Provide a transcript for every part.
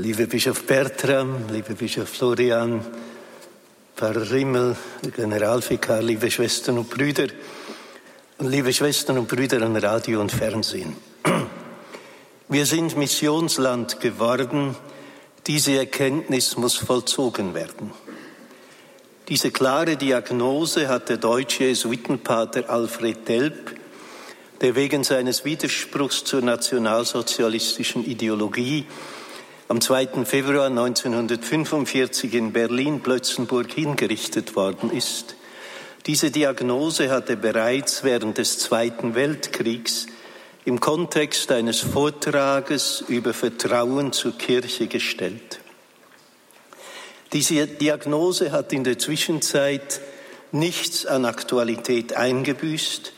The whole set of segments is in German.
Lieber Bischof Bertram, lieber Bischof Florian, Pfarrer Rimmel, Generalvikar, liebe Schwestern und Brüder, liebe Schwestern und Brüder an Radio und Fernsehen. Wir sind Missionsland geworden. Diese Erkenntnis muss vollzogen werden. Diese klare Diagnose hat der deutsche Jesuitenpater Alfred Delp, der wegen seines Widerspruchs zur nationalsozialistischen Ideologie am 2. Februar 1945 in Berlin-Plötzenburg hingerichtet worden ist. Diese Diagnose hat er bereits während des Zweiten Weltkriegs im Kontext eines Vortrages über Vertrauen zur Kirche gestellt. Diese Diagnose hat in der Zwischenzeit nichts an Aktualität eingebüßt,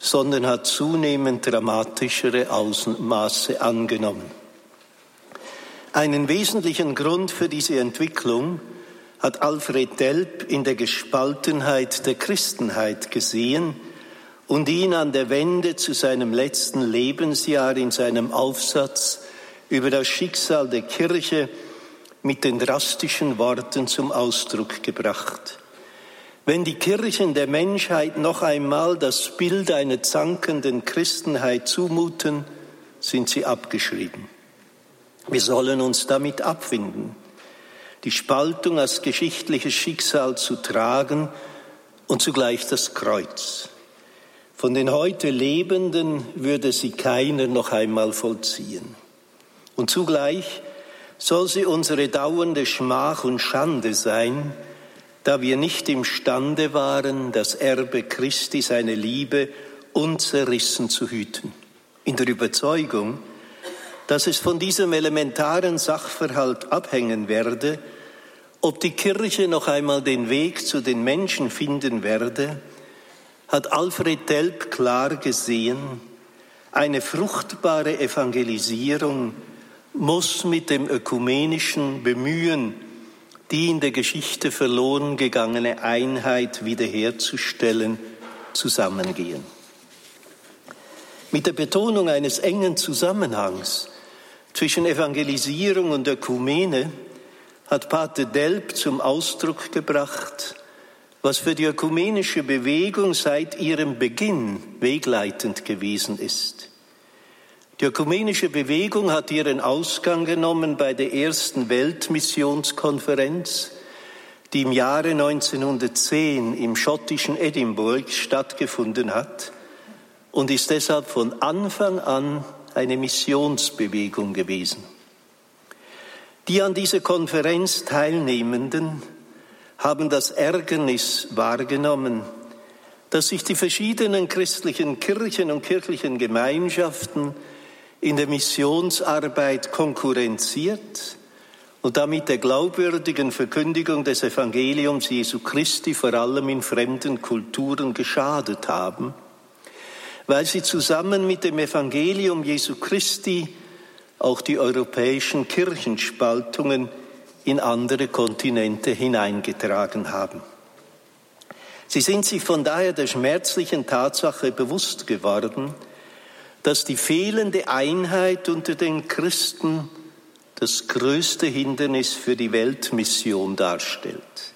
sondern hat zunehmend dramatischere Ausmaße angenommen. Einen wesentlichen Grund für diese Entwicklung hat Alfred Delp in der Gespaltenheit der Christenheit gesehen und ihn an der Wende zu seinem letzten Lebensjahr in seinem Aufsatz über das Schicksal der Kirche mit den drastischen Worten zum Ausdruck gebracht. Wenn die Kirchen der Menschheit noch einmal das Bild einer zankenden Christenheit zumuten, sind sie abgeschrieben. Wir sollen uns damit abfinden, die Spaltung als geschichtliches Schicksal zu tragen und zugleich das Kreuz. Von den heute Lebenden würde sie keiner noch einmal vollziehen. Und zugleich soll sie unsere dauernde Schmach und Schande sein, da wir nicht imstande waren, das Erbe Christi, seine Liebe unzerrissen zu hüten. In der Überzeugung, dass es von diesem elementaren Sachverhalt abhängen werde, ob die Kirche noch einmal den Weg zu den Menschen finden werde, hat Alfred Delp klar gesehen, eine fruchtbare Evangelisierung muss mit dem ökumenischen Bemühen, die in der Geschichte verloren gegangene Einheit wiederherzustellen, zusammengehen. Mit der Betonung eines engen Zusammenhangs zwischen Evangelisierung und Ökumene hat Pater Delp zum Ausdruck gebracht, was für die ökumenische Bewegung seit ihrem Beginn wegleitend gewesen ist. Die ökumenische Bewegung hat ihren Ausgang genommen bei der ersten Weltmissionskonferenz, die im Jahre 1910 im schottischen Edinburgh stattgefunden hat und ist deshalb von Anfang an eine Missionsbewegung gewesen. Die an dieser Konferenz Teilnehmenden haben das Ärgernis wahrgenommen, dass sich die verschiedenen christlichen Kirchen und kirchlichen Gemeinschaften in der Missionsarbeit konkurrenziert und damit der glaubwürdigen Verkündigung des Evangeliums Jesu Christi vor allem in fremden Kulturen geschadet haben, weil sie zusammen mit dem Evangelium Jesu Christi auch die europäischen Kirchenspaltungen in andere Kontinente hineingetragen haben. Sie sind sich von daher der schmerzlichen Tatsache bewusst geworden, dass die fehlende Einheit unter den Christen das größte Hindernis für die Weltmission darstellt.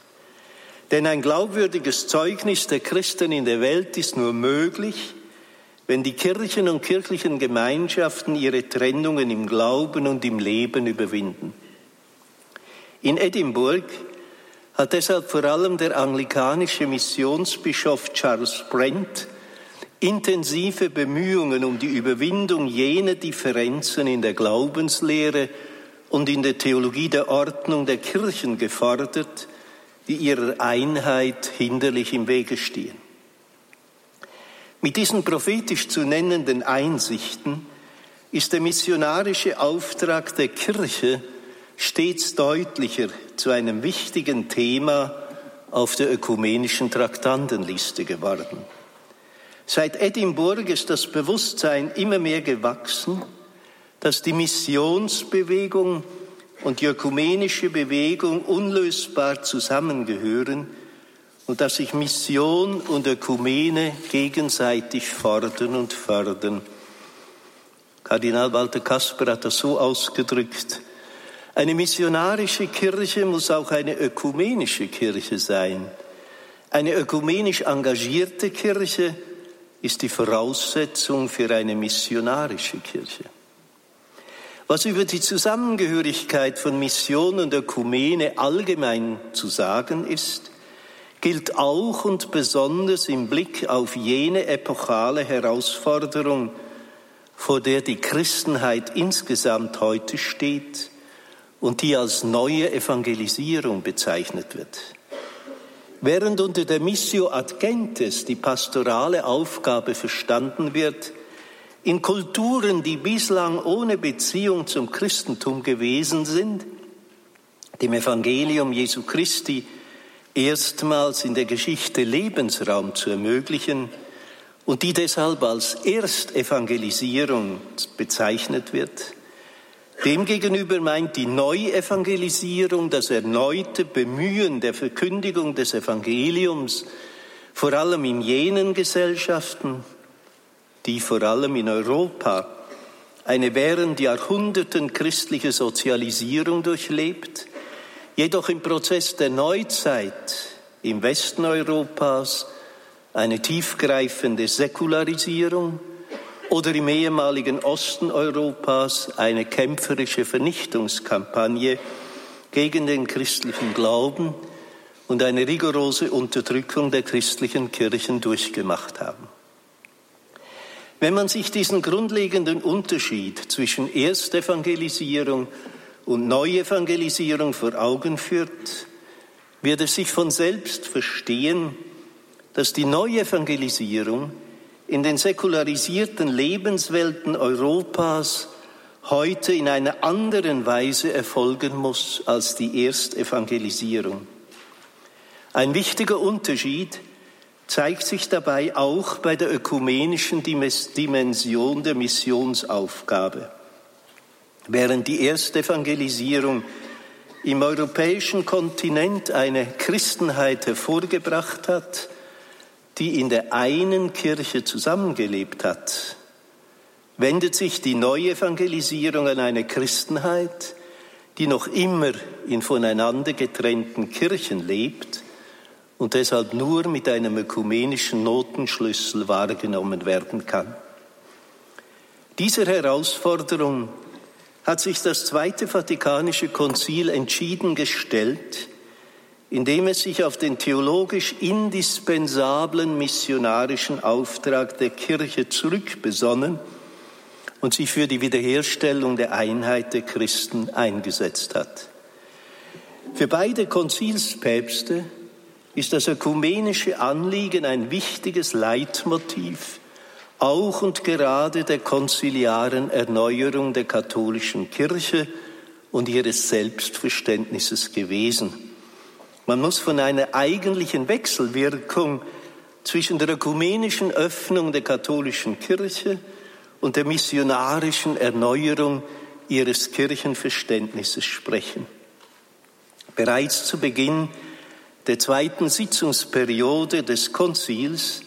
Denn ein glaubwürdiges Zeugnis der Christen in der Welt ist nur möglich, wenn die Kirchen und kirchlichen Gemeinschaften ihre Trennungen im Glauben und im Leben überwinden. In Edinburgh hat deshalb vor allem der anglikanische Missionsbischof Charles Brent intensive Bemühungen um die Überwindung jener Differenzen in der Glaubenslehre und in der Theologie der Ordnung der Kirchen gefordert, die ihrer Einheit hinderlich im Wege stehen. Mit diesen prophetisch zu nennenden Einsichten ist der missionarische Auftrag der Kirche stets deutlicher zu einem wichtigen Thema auf der ökumenischen Traktandenliste geworden. Seit Edinburgh ist das Bewusstsein immer mehr gewachsen, dass die Missionsbewegung und die ökumenische Bewegung unlösbar zusammengehören und dass sich Mission und Ökumene gegenseitig fordern und fördern. Kardinal Walter Kasper hat das so ausgedrückt, Eine missionarische Kirche muss auch eine ökumenische Kirche sein. Eine ökumenisch engagierte Kirche ist die Voraussetzung für eine missionarische Kirche. Was über die Zusammengehörigkeit von Mission und Ökumene allgemein zu sagen ist, gilt auch und besonders im Blick auf jene epochale Herausforderung, vor der die Christenheit insgesamt heute steht und die als neue Evangelisierung bezeichnet wird. Während unter der Missio ad gentes die pastorale Aufgabe verstanden wird, in Kulturen, die bislang ohne Beziehung zum Christentum gewesen sind, dem Evangelium Jesu Christi erstmals in der Geschichte Lebensraum zu ermöglichen und die deshalb als Erstevangelisierung bezeichnet wird, Demgegenüber meint die Neuevangelisierung das erneute Bemühen der Verkündigung des Evangeliums, vor allem in jenen Gesellschaften, die vor allem in Europa eine während Jahrhunderten christliche Sozialisierung durchlebt, jedoch im Prozess der Neuzeit im Westen Europas eine tiefgreifende Säkularisierung, oder im ehemaligen Osten Europas eine kämpferische Vernichtungskampagne gegen den christlichen Glauben und eine rigorose Unterdrückung der christlichen Kirchen durchgemacht haben. Wenn man sich diesen grundlegenden Unterschied zwischen Erstevangelisierung und Neuevangelisierung vor Augen führt, wird es sich von selbst verstehen, dass die Neuevangelisierung in den säkularisierten Lebenswelten Europas heute in einer anderen Weise erfolgen muss als die Erstevangelisierung. Ein wichtiger Unterschied zeigt sich dabei auch bei der ökumenischen Dimension der Missionsaufgabe. Während die Erstevangelisierung im europäischen Kontinent eine Christenheit hervorgebracht hat, die in der einen Kirche zusammengelebt hat, wendet sich die Neuevangelisierung an eine Christenheit, die noch immer in voneinander getrennten Kirchen lebt und deshalb nur mit einem ökumenischen Notenschlüssel wahrgenommen werden kann. Dieser Herausforderung hat sich das Zweite Vatikanische Konzil entschieden gestellt, indem es sich auf den theologisch indispensablen missionarischen Auftrag der Kirche zurückbesonnen und sich für die Wiederherstellung der Einheit der Christen eingesetzt hat. Für beide Konzilspäpste ist das ökumenische Anliegen ein wichtiges Leitmotiv, auch und gerade der konziliaren Erneuerung der katholischen Kirche und ihres Selbstverständnisses gewesen. Man muss von einer eigentlichen Wechselwirkung zwischen der ökumenischen Öffnung der katholischen Kirche und der missionarischen Erneuerung ihres Kirchenverständnisses sprechen. Bereits zu Beginn der zweiten Sitzungsperiode des Konzils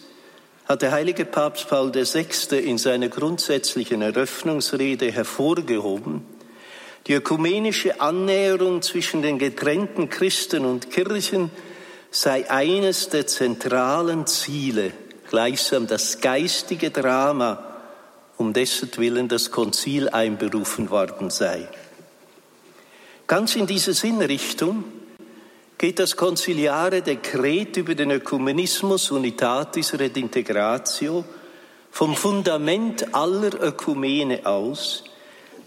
hat der heilige Papst Paul VI. in seiner grundsätzlichen Eröffnungsrede hervorgehoben, die ökumenische Annäherung zwischen den getrennten Christen und Kirchen sei eines der zentralen Ziele, gleichsam das geistige Drama, um dessen Willen das Konzil einberufen worden sei. Ganz in diese Sinnrichtung geht das konziliare Dekret über den Ökumenismus Unitatis Redintegratio vom Fundament aller Ökumene aus,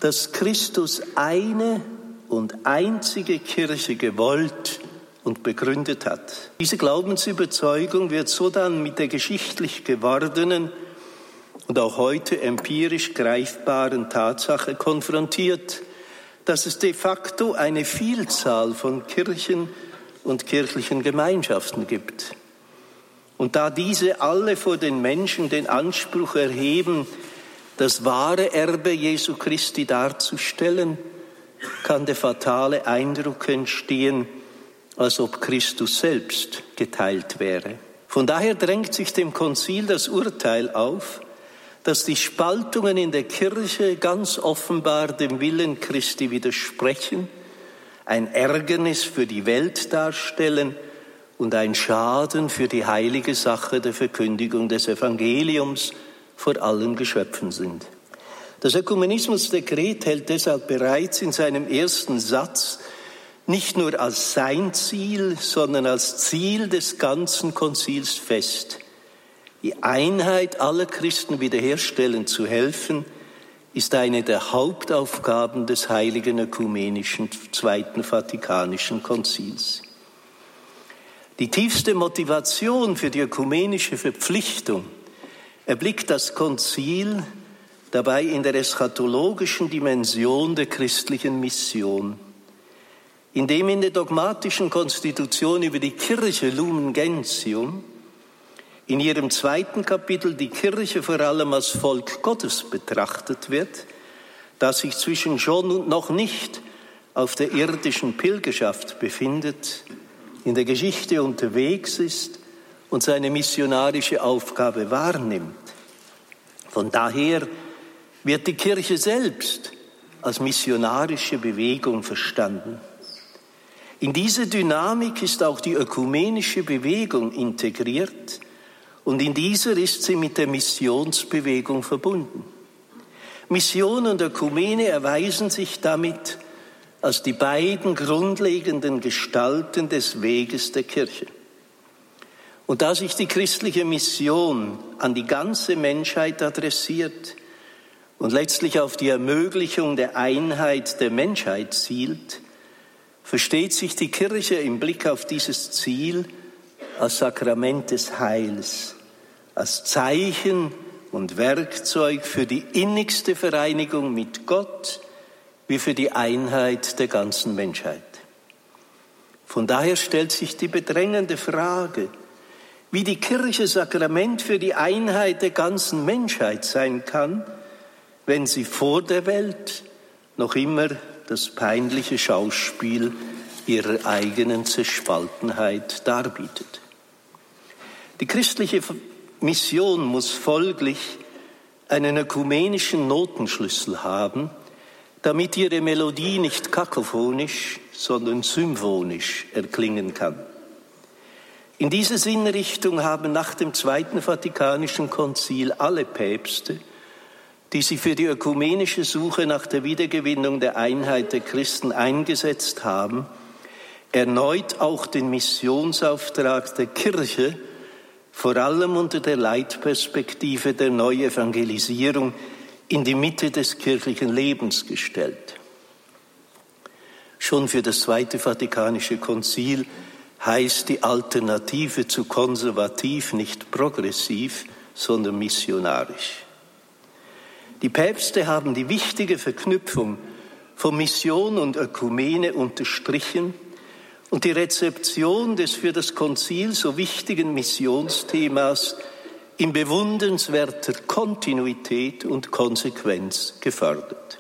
dass Christus eine und einzige Kirche gewollt und begründet hat. Diese Glaubensüberzeugung wird so dann mit der geschichtlich gewordenen und auch heute empirisch greifbaren Tatsache konfrontiert, dass es de facto eine Vielzahl von Kirchen und kirchlichen Gemeinschaften gibt. Und da diese alle vor den Menschen den Anspruch erheben, das wahre Erbe Jesu Christi darzustellen, kann der fatale Eindruck entstehen, als ob Christus selbst geteilt wäre. Von daher drängt sich dem Konzil das Urteil auf, dass die Spaltungen in der Kirche ganz offenbar dem Willen Christi widersprechen ein Ärgernis für die Welt darstellen und ein Schaden für die heilige Sache der Verkündigung des Evangeliums vor allen Geschöpfen sind. Das Ökumenismusdekret hält deshalb bereits in seinem ersten Satz nicht nur als sein Ziel, sondern als Ziel des ganzen Konzils fest, die Einheit aller Christen wiederherstellen zu helfen, ist eine der Hauptaufgaben des heiligen ökumenischen Zweiten Vatikanischen Konzils. Die tiefste Motivation für die ökumenische Verpflichtung erblickt das Konzil dabei in der eschatologischen Dimension der christlichen Mission. Indem in der dogmatischen Konstitution über die Kirche Lumen Gentium in ihrem zweiten Kapitel die Kirche vor allem als Volk Gottes betrachtet wird, das sich zwischen schon und noch nicht auf der irdischen Pilgerschaft befindet, in der Geschichte unterwegs ist und seine missionarische Aufgabe wahrnimmt. Von daher wird die Kirche selbst als missionarische Bewegung verstanden. In diese Dynamik ist auch die ökumenische Bewegung integriert, und in dieser ist sie mit der Missionsbewegung verbunden. Mission und Ökumene erweisen sich damit als die beiden grundlegenden Gestalten des Weges der Kirche. Und da sich die christliche Mission an die ganze Menschheit adressiert und letztlich auf die Ermöglichung der Einheit der Menschheit zielt, versteht sich die Kirche im Blick auf dieses Ziel als Sakrament des Heils, als Zeichen und Werkzeug für die innigste Vereinigung mit Gott wie für die Einheit der ganzen Menschheit. Von daher stellt sich die bedrängende Frage, wie die Kirche Sakrament für die Einheit der ganzen Menschheit sein kann, wenn sie vor der Welt noch immer das peinliche Schauspiel ihrer eigenen Zerspaltenheit darbietet. Die christliche Mission muss folglich einen ökumenischen Notenschlüssel haben, damit ihre Melodie nicht kakophonisch, sondern symphonisch erklingen kann. In diese Sinnrichtung haben nach dem Zweiten Vatikanischen Konzil alle Päpste, die sich für die ökumenische Suche nach der Wiedergewinnung der Einheit der Christen eingesetzt haben, erneut auch den Missionsauftrag der Kirche vor allem unter der Leitperspektive der Neuevangelisierung in die Mitte des kirchlichen Lebens gestellt. Schon für das Zweite Vatikanische Konzil heißt die Alternative zu konservativ nicht progressiv, sondern missionarisch. Die Päpste haben die wichtige Verknüpfung von Mission und Ökumene unterstrichen und die Rezeption des für das Konzil so wichtigen Missionsthemas in bewundernswerter Kontinuität und Konsequenz gefördert.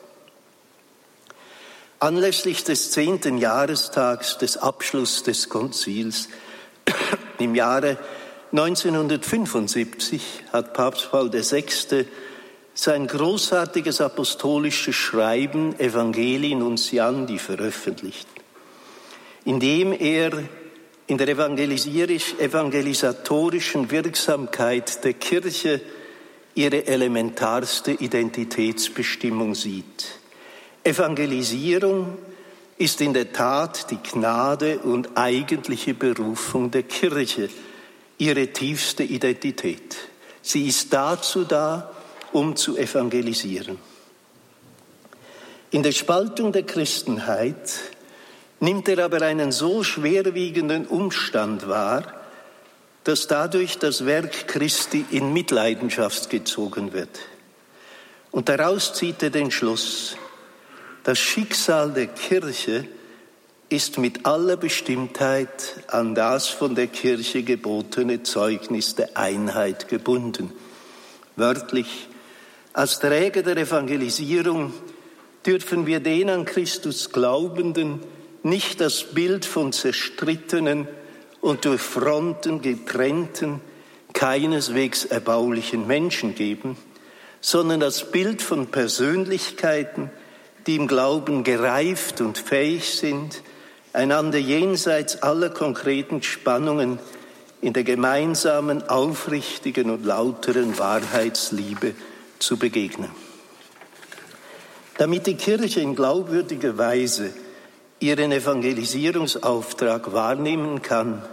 Anlässlich des zehnten Jahrestags des Abschlusses des Konzils im Jahre 1975 hat Papst Paul VI. sein großartiges apostolisches Schreiben Evangelii Nunciandi veröffentlicht indem er in der evangelisatorischen Wirksamkeit der Kirche ihre elementarste Identitätsbestimmung sieht. Evangelisierung ist in der Tat die Gnade und eigentliche Berufung der Kirche, ihre tiefste Identität. Sie ist dazu da, um zu evangelisieren. In der Spaltung der Christenheit nimmt er aber einen so schwerwiegenden Umstand wahr, dass dadurch das Werk Christi in Mitleidenschaft gezogen wird. Und daraus zieht er den Schluss, das Schicksal der Kirche ist mit aller Bestimmtheit an das von der Kirche gebotene Zeugnis der Einheit gebunden. Wörtlich, als Träger der Evangelisierung dürfen wir den an Christus Glaubenden nicht das Bild von zerstrittenen und durch Fronten getrennten, keineswegs erbaulichen Menschen geben, sondern das Bild von Persönlichkeiten, die im Glauben gereift und fähig sind, einander jenseits aller konkreten Spannungen in der gemeinsamen, aufrichtigen und lauteren Wahrheitsliebe zu begegnen. Damit die Kirche in glaubwürdiger Weise ihren Evangelisierungsauftrag wahrnehmen kann,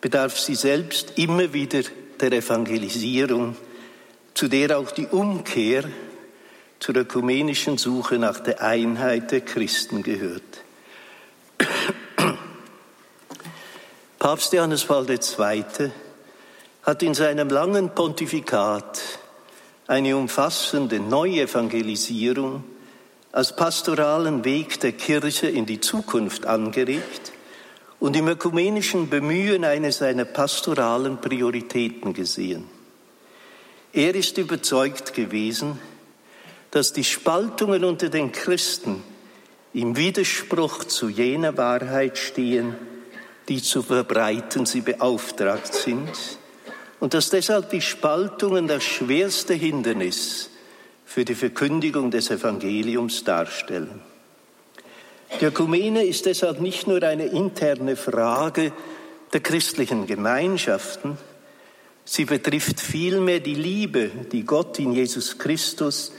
bedarf sie selbst immer wieder der Evangelisierung, zu der auch die Umkehr zur ökumenischen Suche nach der Einheit der Christen gehört. Papst Johannes Paul II. hat in seinem langen Pontifikat eine umfassende Neuevangelisierung als pastoralen Weg der Kirche in die Zukunft angeregt und im ökumenischen Bemühen eine seiner pastoralen Prioritäten gesehen. Er ist überzeugt gewesen, dass die Spaltungen unter den Christen im Widerspruch zu jener Wahrheit stehen, die zu verbreiten sie beauftragt sind, und dass deshalb die Spaltungen das schwerste Hindernis für die Verkündigung des Evangeliums darstellen. Die Ökumene ist deshalb nicht nur eine interne Frage der christlichen Gemeinschaften, sie betrifft vielmehr die Liebe, die Gott in Jesus Christus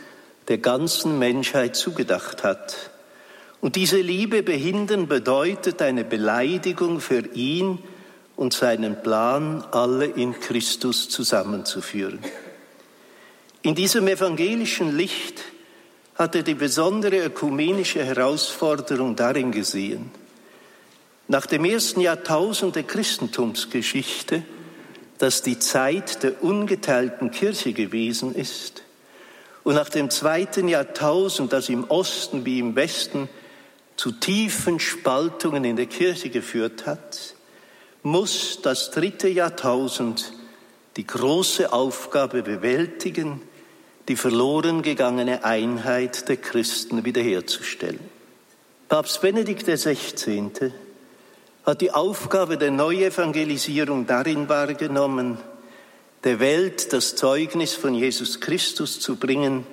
der ganzen Menschheit zugedacht hat. Und diese Liebe behindern bedeutet eine Beleidigung für ihn und seinen Plan, alle in Christus zusammenzuführen. In diesem evangelischen Licht hat er die besondere ökumenische Herausforderung darin gesehen, nach dem ersten Jahrtausend der Christentumsgeschichte, das die Zeit der ungeteilten Kirche gewesen ist, und nach dem zweiten Jahrtausend, das im Osten wie im Westen zu tiefen Spaltungen in der Kirche geführt hat, muss das dritte Jahrtausend die große Aufgabe bewältigen, die verloren gegangene Einheit der Christen wiederherzustellen. Papst Benedikt XVI. hat die Aufgabe der Neuevangelisierung darin wahrgenommen, der Welt das Zeugnis von Jesus Christus zu bringen,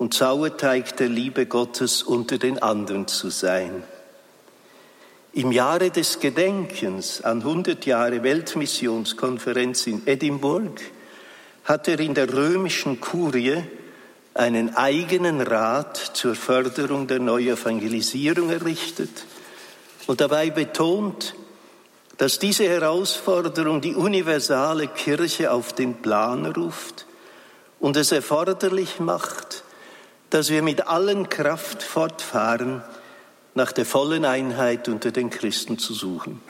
und Sauerteig der Liebe Gottes unter den anderen zu sein. Im Jahre des Gedenkens an 100 Jahre Weltmissionskonferenz in Edinburgh hat er in der römischen Kurie einen eigenen Rat zur Förderung der Neuevangelisierung errichtet und dabei betont, dass diese Herausforderung die universale Kirche auf den Plan ruft und es erforderlich macht, dass wir mit allen Kraft fortfahren, nach der vollen Einheit unter den Christen zu suchen.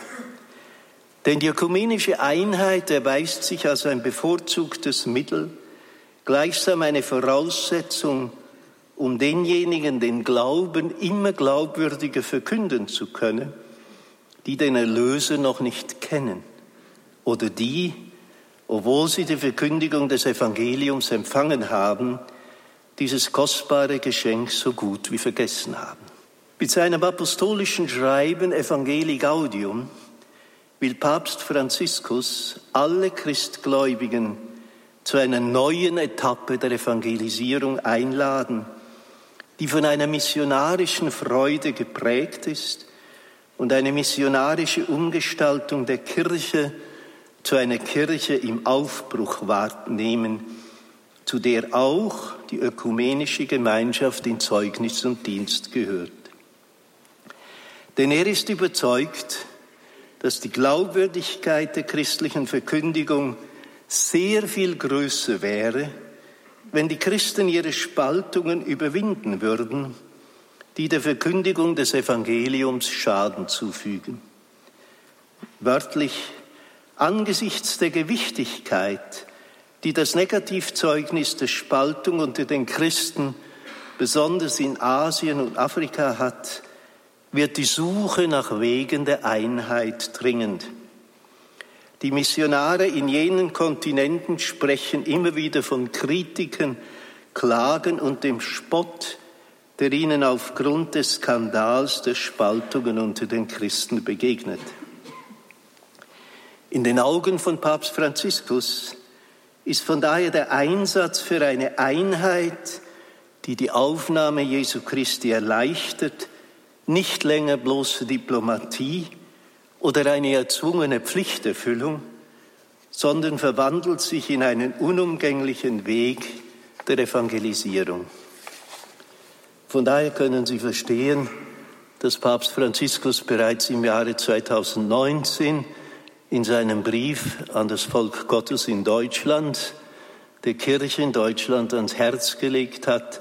Denn die ökumenische Einheit erweist sich als ein bevorzugtes Mittel, gleichsam eine Voraussetzung, um denjenigen den Glauben immer glaubwürdiger verkünden zu können, die den Erlöser noch nicht kennen oder die, obwohl sie die Verkündigung des Evangeliums empfangen haben, dieses kostbare Geschenk so gut wie vergessen haben. Mit seinem apostolischen Schreiben Evangelii Gaudium will Papst Franziskus alle Christgläubigen zu einer neuen Etappe der Evangelisierung einladen, die von einer missionarischen Freude geprägt ist und eine missionarische Umgestaltung der Kirche zu einer Kirche im Aufbruch wahrnehmen, zu der auch die ökumenische Gemeinschaft in Zeugnis und Dienst gehört. Denn er ist überzeugt, dass die Glaubwürdigkeit der christlichen Verkündigung sehr viel größer wäre, wenn die Christen ihre Spaltungen überwinden würden, die der Verkündigung des Evangeliums Schaden zufügen. Wörtlich, angesichts der Gewichtigkeit die das Negativzeugnis der Spaltung unter den Christen besonders in Asien und Afrika hat, wird die Suche nach Wegen der Einheit dringend. Die Missionare in jenen Kontinenten sprechen immer wieder von Kritiken, Klagen und dem Spott, der ihnen aufgrund des Skandals der Spaltungen unter den Christen begegnet. In den Augen von Papst Franziskus ist von daher der Einsatz für eine Einheit, die die Aufnahme Jesu Christi erleichtert, nicht länger bloße Diplomatie oder eine erzwungene Pflichterfüllung, sondern verwandelt sich in einen unumgänglichen Weg der Evangelisierung. Von daher können Sie verstehen, dass Papst Franziskus bereits im Jahre 2019 in seinem Brief an das Volk Gottes in Deutschland der Kirche in Deutschland ans Herz gelegt hat,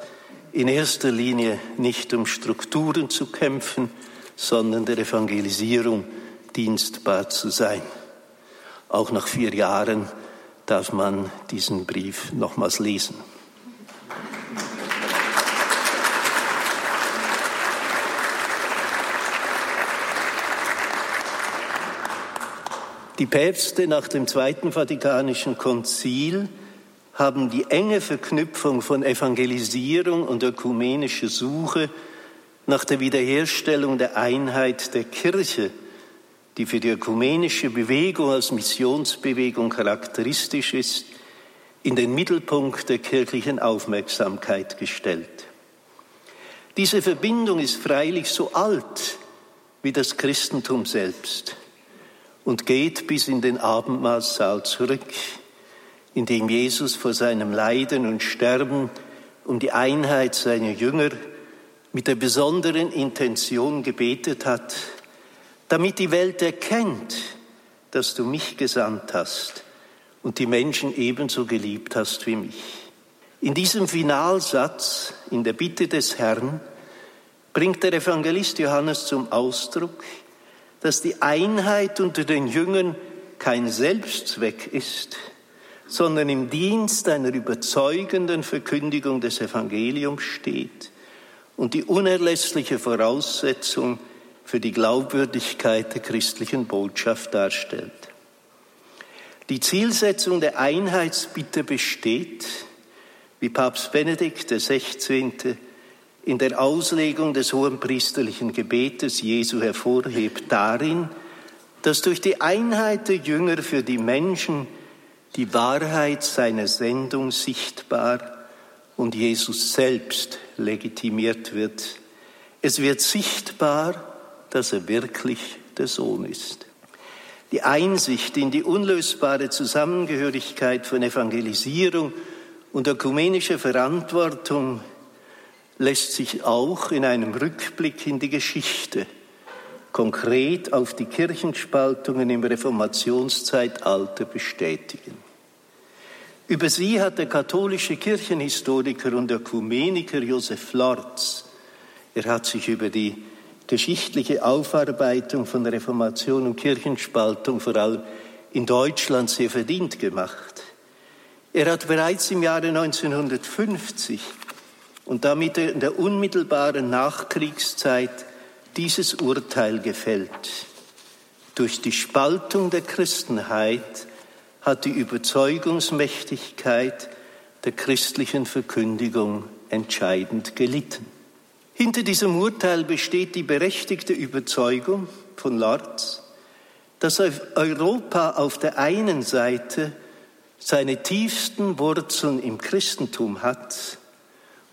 in erster Linie nicht um Strukturen zu kämpfen, sondern der Evangelisierung dienstbar zu sein. Auch nach vier Jahren darf man diesen Brief nochmals lesen. Die Päpste nach dem Zweiten Vatikanischen Konzil haben die enge Verknüpfung von Evangelisierung und ökumenischer Suche nach der Wiederherstellung der Einheit der Kirche, die für die ökumenische Bewegung als Missionsbewegung charakteristisch ist, in den Mittelpunkt der kirchlichen Aufmerksamkeit gestellt. Diese Verbindung ist freilich so alt wie das Christentum selbst und geht bis in den Abendmahlsaal zurück in dem Jesus vor seinem Leiden und Sterben um die Einheit seiner Jünger mit der besonderen Intention gebetet hat, damit die Welt erkennt, dass du mich gesandt hast und die Menschen ebenso geliebt hast wie mich. In diesem Finalsatz, in der Bitte des Herrn, bringt der Evangelist Johannes zum Ausdruck, dass die Einheit unter den Jüngern kein Selbstzweck ist, sondern im Dienst einer überzeugenden Verkündigung des Evangeliums steht und die unerlässliche Voraussetzung für die Glaubwürdigkeit der christlichen Botschaft darstellt. Die Zielsetzung der Einheitsbitte besteht, wie Papst Benedikt XVI. in der Auslegung des hohenpriesterlichen Gebetes Jesu hervorhebt, darin, dass durch die Einheit der Jünger für die Menschen die Wahrheit seiner Sendung sichtbar und Jesus selbst legitimiert wird. Es wird sichtbar, dass er wirklich der Sohn ist. Die Einsicht in die unlösbare Zusammengehörigkeit von Evangelisierung und ökumenischer Verantwortung lässt sich auch in einem Rückblick in die Geschichte konkret auf die Kirchenspaltungen im Reformationszeitalter bestätigen. Über sie hat der katholische Kirchenhistoriker und Ökumeniker Josef Lorz, er hat sich über die geschichtliche Aufarbeitung von Reformation und Kirchenspaltung vor allem in Deutschland sehr verdient gemacht. Er hat bereits im Jahre 1950 und damit in der unmittelbaren Nachkriegszeit dieses Urteil gefällt. Durch die Spaltung der Christenheit hat die Überzeugungsmächtigkeit der christlichen Verkündigung entscheidend gelitten. Hinter diesem Urteil besteht die berechtigte Überzeugung von Lorz, dass Europa auf der einen Seite seine tiefsten Wurzeln im Christentum hat,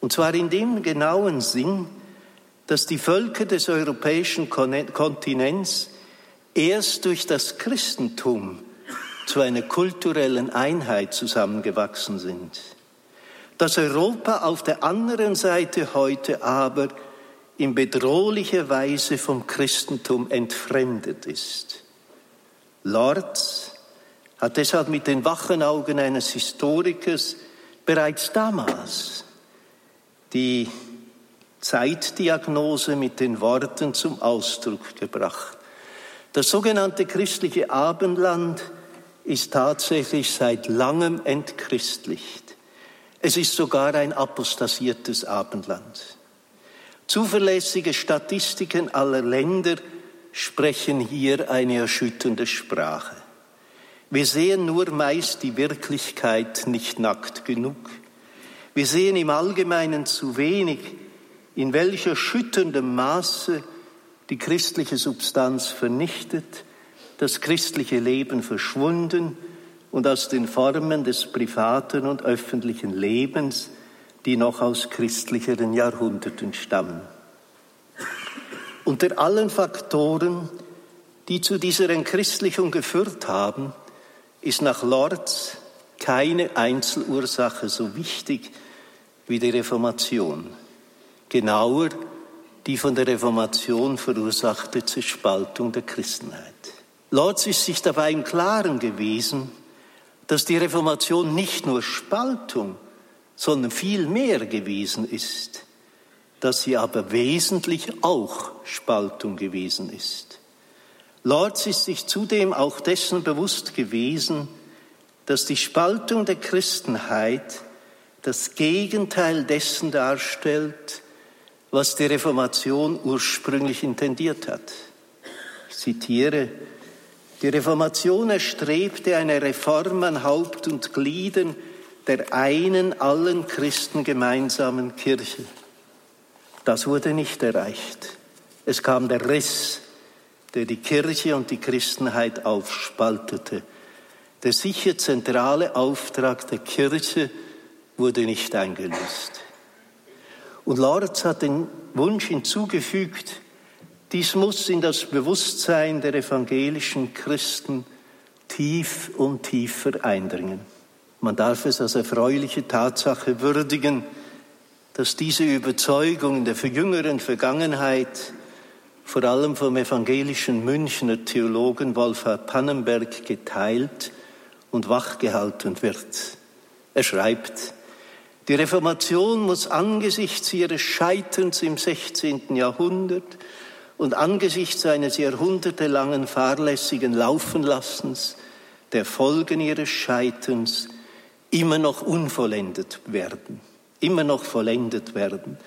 und zwar in dem genauen Sinn, dass die Völker des europäischen Kontinents erst durch das Christentum zu einer kulturellen Einheit zusammengewachsen sind. Dass Europa auf der anderen Seite heute aber in bedrohlicher Weise vom Christentum entfremdet ist. Lorz hat deshalb mit den wachen Augen eines Historikers bereits damals die Zeitdiagnose mit den Worten zum Ausdruck gebracht. Das sogenannte christliche Abendland ist tatsächlich seit langem entchristlicht. Es ist sogar ein apostasiertes Abendland. Zuverlässige Statistiken aller Länder sprechen hier eine erschütternde Sprache. Wir sehen nur meist die Wirklichkeit nicht nackt genug. Wir sehen im Allgemeinen zu wenig in welcher schütterndem Maße die christliche Substanz vernichtet, das christliche Leben verschwunden und aus den Formen des privaten und öffentlichen Lebens, die noch aus christlicheren Jahrhunderten stammen. Unter allen Faktoren, die zu dieser Entchristlichung geführt haben, ist nach Lorz keine Einzelursache so wichtig wie die Reformation. Genauer die von der Reformation verursachte Zerspaltung der Christenheit. Lorz ist sich dabei im Klaren gewesen, dass die Reformation nicht nur Spaltung, sondern viel mehr gewesen ist, dass sie aber wesentlich auch Spaltung gewesen ist. Lorz ist sich zudem auch dessen bewusst gewesen, dass die Spaltung der Christenheit das Gegenteil dessen darstellt, was die Reformation ursprünglich intendiert hat. Ich zitiere, die Reformation erstrebte eine Reform an Haupt und Gliedern der einen allen Christen gemeinsamen Kirche. Das wurde nicht erreicht. Es kam der Riss, der die Kirche und die Christenheit aufspaltete. Der sicher zentrale Auftrag der Kirche wurde nicht eingelöst. Und Lorz hat den Wunsch hinzugefügt, dies muss in das Bewusstsein der evangelischen Christen tief und tiefer eindringen. Man darf es als erfreuliche Tatsache würdigen, dass diese Überzeugung in der jüngeren Vergangenheit vor allem vom evangelischen Münchner Theologen Wolfhard Pannenberg geteilt und wachgehalten wird. Er schreibt, die Reformation muss angesichts ihres Scheiterns im 16. Jahrhundert und angesichts eines jahrhundertelangen fahrlässigen Laufenlassens der Folgen ihres Scheiterns immer noch unvollendet werden, immer noch vollendet werden.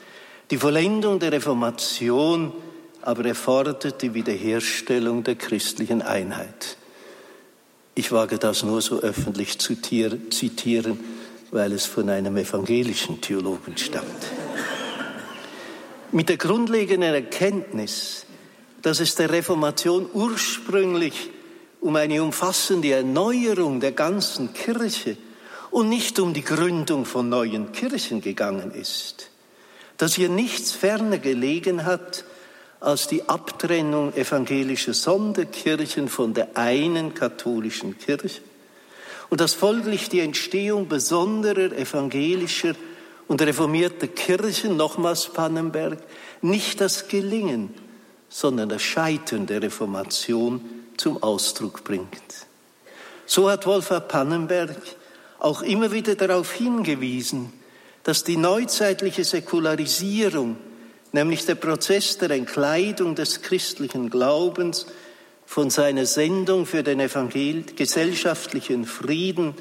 Die Vollendung der Reformation aber erfordert die Wiederherstellung der christlichen Einheit. Ich wage das nur so öffentlich zu zitieren, weil es von einem evangelischen Theologen stammt. Mit der grundlegenden Erkenntnis, dass es der Reformation ursprünglich um eine umfassende Erneuerung der ganzen Kirche und nicht um die Gründung von neuen Kirchen gegangen ist, dass hier nichts ferner gelegen hat als die Abtrennung evangelischer Sonderkirchen von der einen katholischen Kirche und dass folglich die Entstehung besonderer evangelischer und reformierter Kirchen, nochmals Pannenberg, nicht das Gelingen, sondern das Scheitern der Reformation zum Ausdruck bringt. So hat Wolfgang Pannenberg auch immer wieder darauf hingewiesen, dass die neuzeitliche Säkularisierung, nämlich der Prozess der Entkleidung des christlichen Glaubens, von seiner Sendung für den Evangel gesellschaftlichen Frieden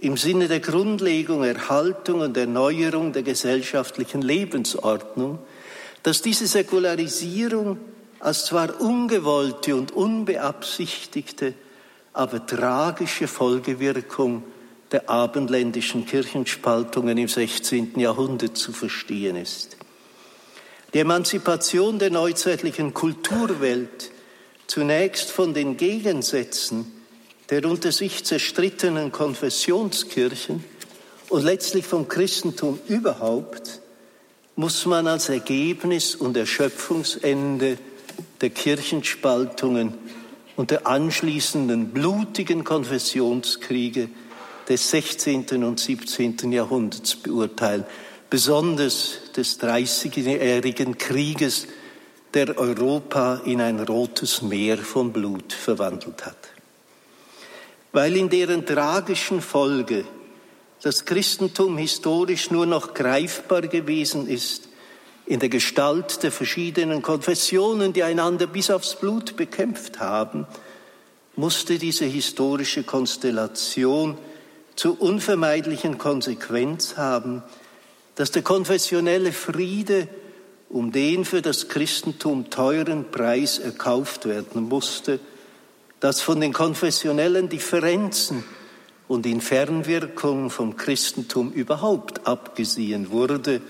im Sinne der Grundlegung, Erhaltung und Erneuerung der gesellschaftlichen Lebensordnung, dass diese Säkularisierung als zwar ungewollte und unbeabsichtigte, aber tragische Folgewirkung der abendländischen Kirchenspaltungen im 16. Jahrhundert zu verstehen ist. Die Emanzipation der neuzeitlichen Kulturwelt zunächst von den Gegensätzen der unter sich zerstrittenen Konfessionskirchen und letztlich vom Christentum überhaupt, muss man als Ergebnis und Erschöpfungsende der Kirchenspaltungen und der anschließenden blutigen Konfessionskriege des 16. und 17. Jahrhunderts beurteilen, besonders des Dreißigjährigen Krieges der Europa in ein rotes Meer von Blut verwandelt hat. Weil in deren tragischen Folge das Christentum historisch nur noch greifbar gewesen ist, in der Gestalt der verschiedenen Konfessionen, die einander bis aufs Blut bekämpft haben, musste diese historische Konstellation zur unvermeidlichen Konsequenz haben, dass der konfessionelle Friede um den für das Christentum teuren Preis erkauft werden musste, dass von den konfessionellen Differenzen und in Fernwirkung vom Christentum überhaupt abgesehen wurde,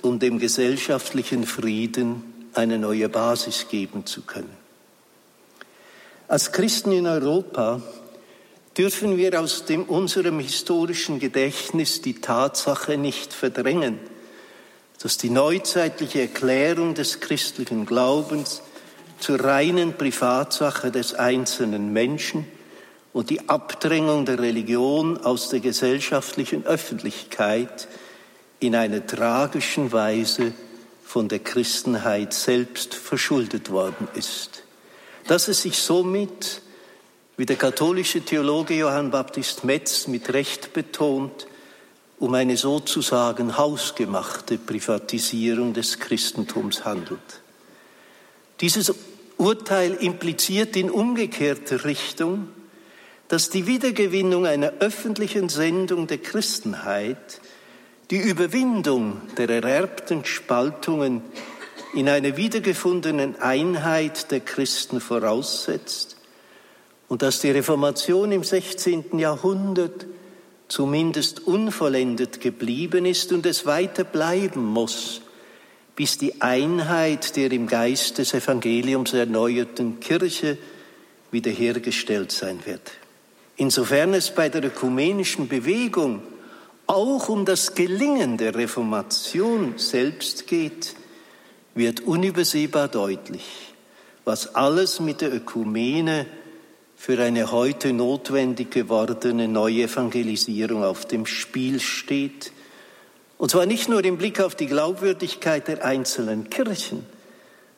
um dem gesellschaftlichen Frieden eine neue Basis geben zu können. Als Christen in Europa dürfen wir aus dem, unserem historischen Gedächtnis die Tatsache nicht verdrängen, dass die neuzeitliche Erklärung des christlichen Glaubens zur reinen Privatsache des einzelnen Menschen und die Abdrängung der Religion aus der gesellschaftlichen Öffentlichkeit in einer tragischen Weise von der Christenheit selbst verschuldet worden ist. Dass es sich somit, wie der katholische Theologe Johann Baptist Metz mit Recht betont, um eine sozusagen hausgemachte Privatisierung des Christentums handelt. Dieses Urteil impliziert in umgekehrter Richtung, dass die Wiedergewinnung einer öffentlichen Sendung der Christenheit die Überwindung der ererbten Spaltungen in einer wiedergefundenen Einheit der Christen voraussetzt und dass die Reformation im 16. Jahrhundert zumindest unvollendet geblieben ist und es weiter bleiben muss, bis die Einheit der im Geist des Evangeliums erneuerten Kirche wiederhergestellt sein wird. Insofern es bei der ökumenischen Bewegung auch um das Gelingen der Reformation selbst geht, wird unübersehbar deutlich, was alles mit der Ökumene für eine heute notwendig gewordene Neuevangelisierung auf dem Spiel steht. Und zwar nicht nur im Blick auf die Glaubwürdigkeit der einzelnen Kirchen,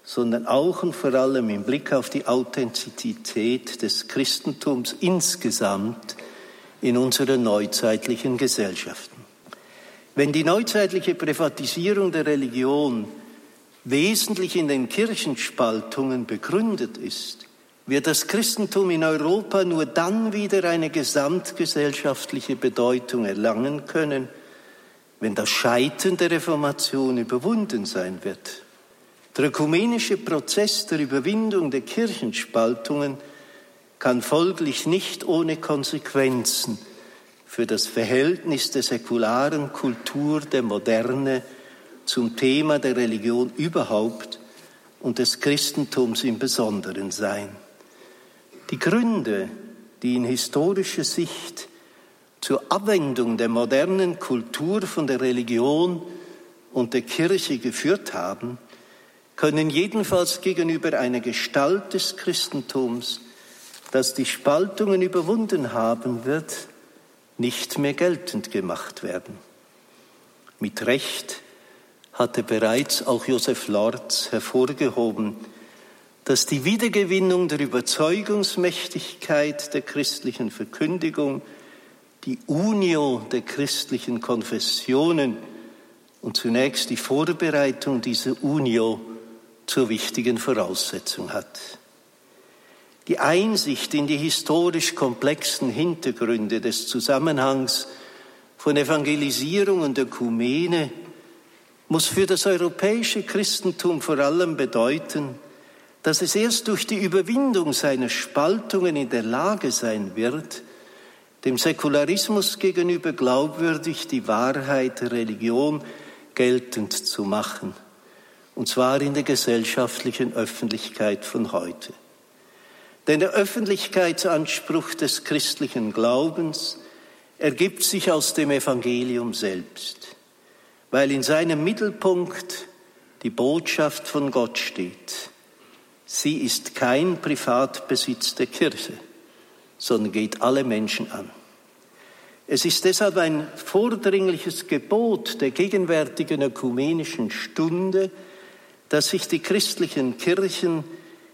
sondern auch und vor allem im Blick auf die Authentizität des Christentums insgesamt in unseren neuzeitlichen Gesellschaften. Wenn die neuzeitliche Privatisierung der Religion wesentlich in den Kirchenspaltungen begründet ist, wird das Christentum in Europa nur dann wieder eine gesamtgesellschaftliche Bedeutung erlangen können, wenn das Scheitern der Reformation überwunden sein wird. Der ökumenische Prozess der Überwindung der Kirchenspaltungen kann folglich nicht ohne Konsequenzen für das Verhältnis der säkularen Kultur der Moderne zum Thema der Religion überhaupt und des Christentums im Besonderen sein. Die Gründe, die in historischer Sicht zur Abwendung der modernen Kultur von der Religion und der Kirche geführt haben, können jedenfalls gegenüber einer Gestalt des Christentums, das die Spaltungen überwunden haben wird, nicht mehr geltend gemacht werden. Mit Recht hatte bereits auch Josef Lorz hervorgehoben, dass die Wiedergewinnung der Überzeugungsmächtigkeit der christlichen Verkündigung, die Unio der christlichen Konfessionen und zunächst die Vorbereitung dieser Unio zur wichtigen Voraussetzung hat. Die Einsicht in die historisch komplexen Hintergründe des Zusammenhangs von Evangelisierung und Ökumene muss für das europäische Christentum vor allem bedeuten, dass es erst durch die Überwindung seiner Spaltungen in der Lage sein wird, dem Säkularismus gegenüber glaubwürdig die Wahrheit der Religion geltend zu machen, und zwar in der gesellschaftlichen Öffentlichkeit von heute. Denn der Öffentlichkeitsanspruch des christlichen Glaubens ergibt sich aus dem Evangelium selbst, weil in seinem Mittelpunkt die Botschaft von Gott steht Sie ist kein Privatbesitz der Kirche, sondern geht alle Menschen an. Es ist deshalb ein vordringliches Gebot der gegenwärtigen ökumenischen Stunde, dass sich die christlichen Kirchen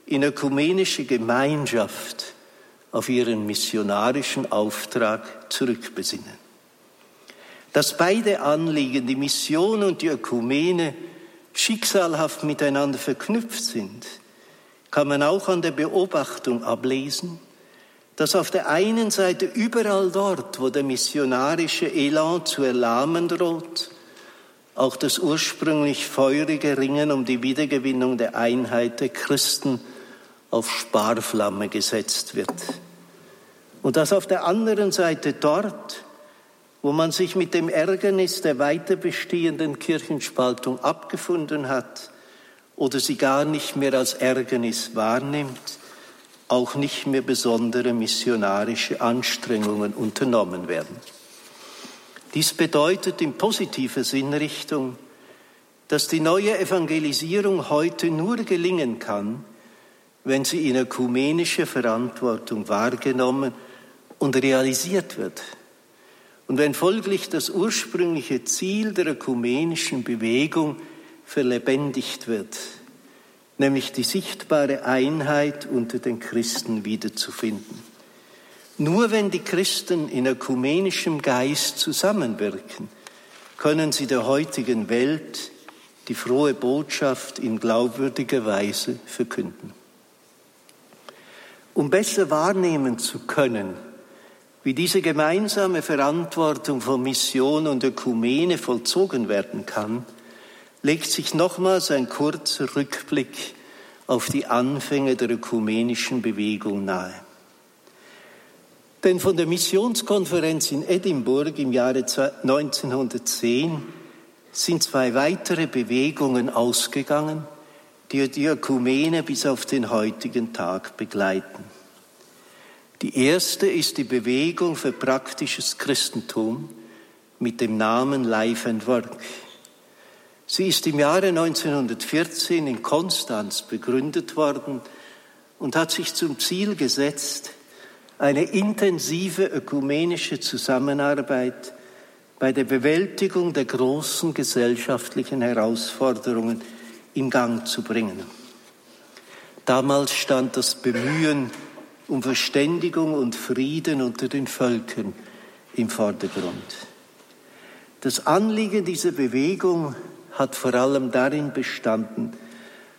in ökumenische Gemeinschaft auf ihren missionarischen Auftrag zurückbesinnen. Dass beide Anliegen, die Mission und die Ökumene, schicksalhaft miteinander verknüpft sind, kann man auch an der Beobachtung ablesen, dass auf der einen Seite überall dort, wo der missionarische Elan zu erlahmen droht, auch das ursprünglich feurige Ringen um die Wiedergewinnung der Einheit der Christen auf Sparflamme gesetzt wird. Und dass auf der anderen Seite dort, wo man sich mit dem Ärgernis der weiter bestehenden Kirchenspaltung abgefunden hat, oder sie gar nicht mehr als Ärgernis wahrnimmt, auch nicht mehr besondere missionarische Anstrengungen unternommen werden. Dies bedeutet in positiver Sinnrichtung, dass die neue Evangelisierung heute nur gelingen kann, wenn sie in ökumenischer Verantwortung wahrgenommen und realisiert wird. Und wenn folglich das ursprüngliche Ziel der ökumenischen Bewegung verlebendigt wird, nämlich die sichtbare Einheit unter den Christen wiederzufinden. Nur wenn die Christen in ökumenischem Geist zusammenwirken, können sie der heutigen Welt die frohe Botschaft in glaubwürdiger Weise verkünden. Um besser wahrnehmen zu können, wie diese gemeinsame Verantwortung von Mission und Ökumene vollzogen werden kann, legt sich nochmals ein kurzer Rückblick auf die Anfänge der ökumenischen Bewegung nahe. Denn von der Missionskonferenz in Edinburgh im Jahre 1910 sind zwei weitere Bewegungen ausgegangen, die die Ökumene bis auf den heutigen Tag begleiten. Die erste ist die Bewegung für praktisches Christentum mit dem Namen Life and Work. Sie ist im Jahre 1914 in Konstanz begründet worden und hat sich zum Ziel gesetzt, eine intensive ökumenische Zusammenarbeit bei der Bewältigung der großen gesellschaftlichen Herausforderungen in Gang zu bringen. Damals stand das Bemühen um Verständigung und Frieden unter den Völkern im Vordergrund. Das Anliegen dieser Bewegung hat vor allem darin bestanden,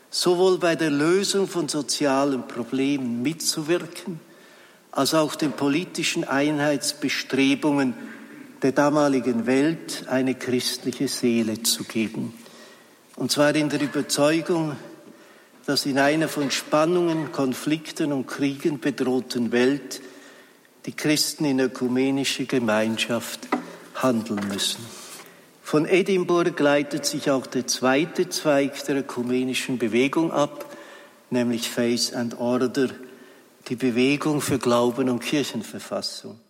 sowohl bei der Lösung von sozialen Problemen mitzuwirken, als auch den politischen Einheitsbestrebungen der damaligen Welt eine christliche Seele zu geben. Und zwar in der Überzeugung, dass in einer von Spannungen, Konflikten und Kriegen bedrohten Welt die Christen in ökumenischer Gemeinschaft handeln müssen. Von Edinburgh leitet sich auch der zweite Zweig der ökumenischen Bewegung ab, nämlich Faith and Order, die Bewegung für Glauben und Kirchenverfassung.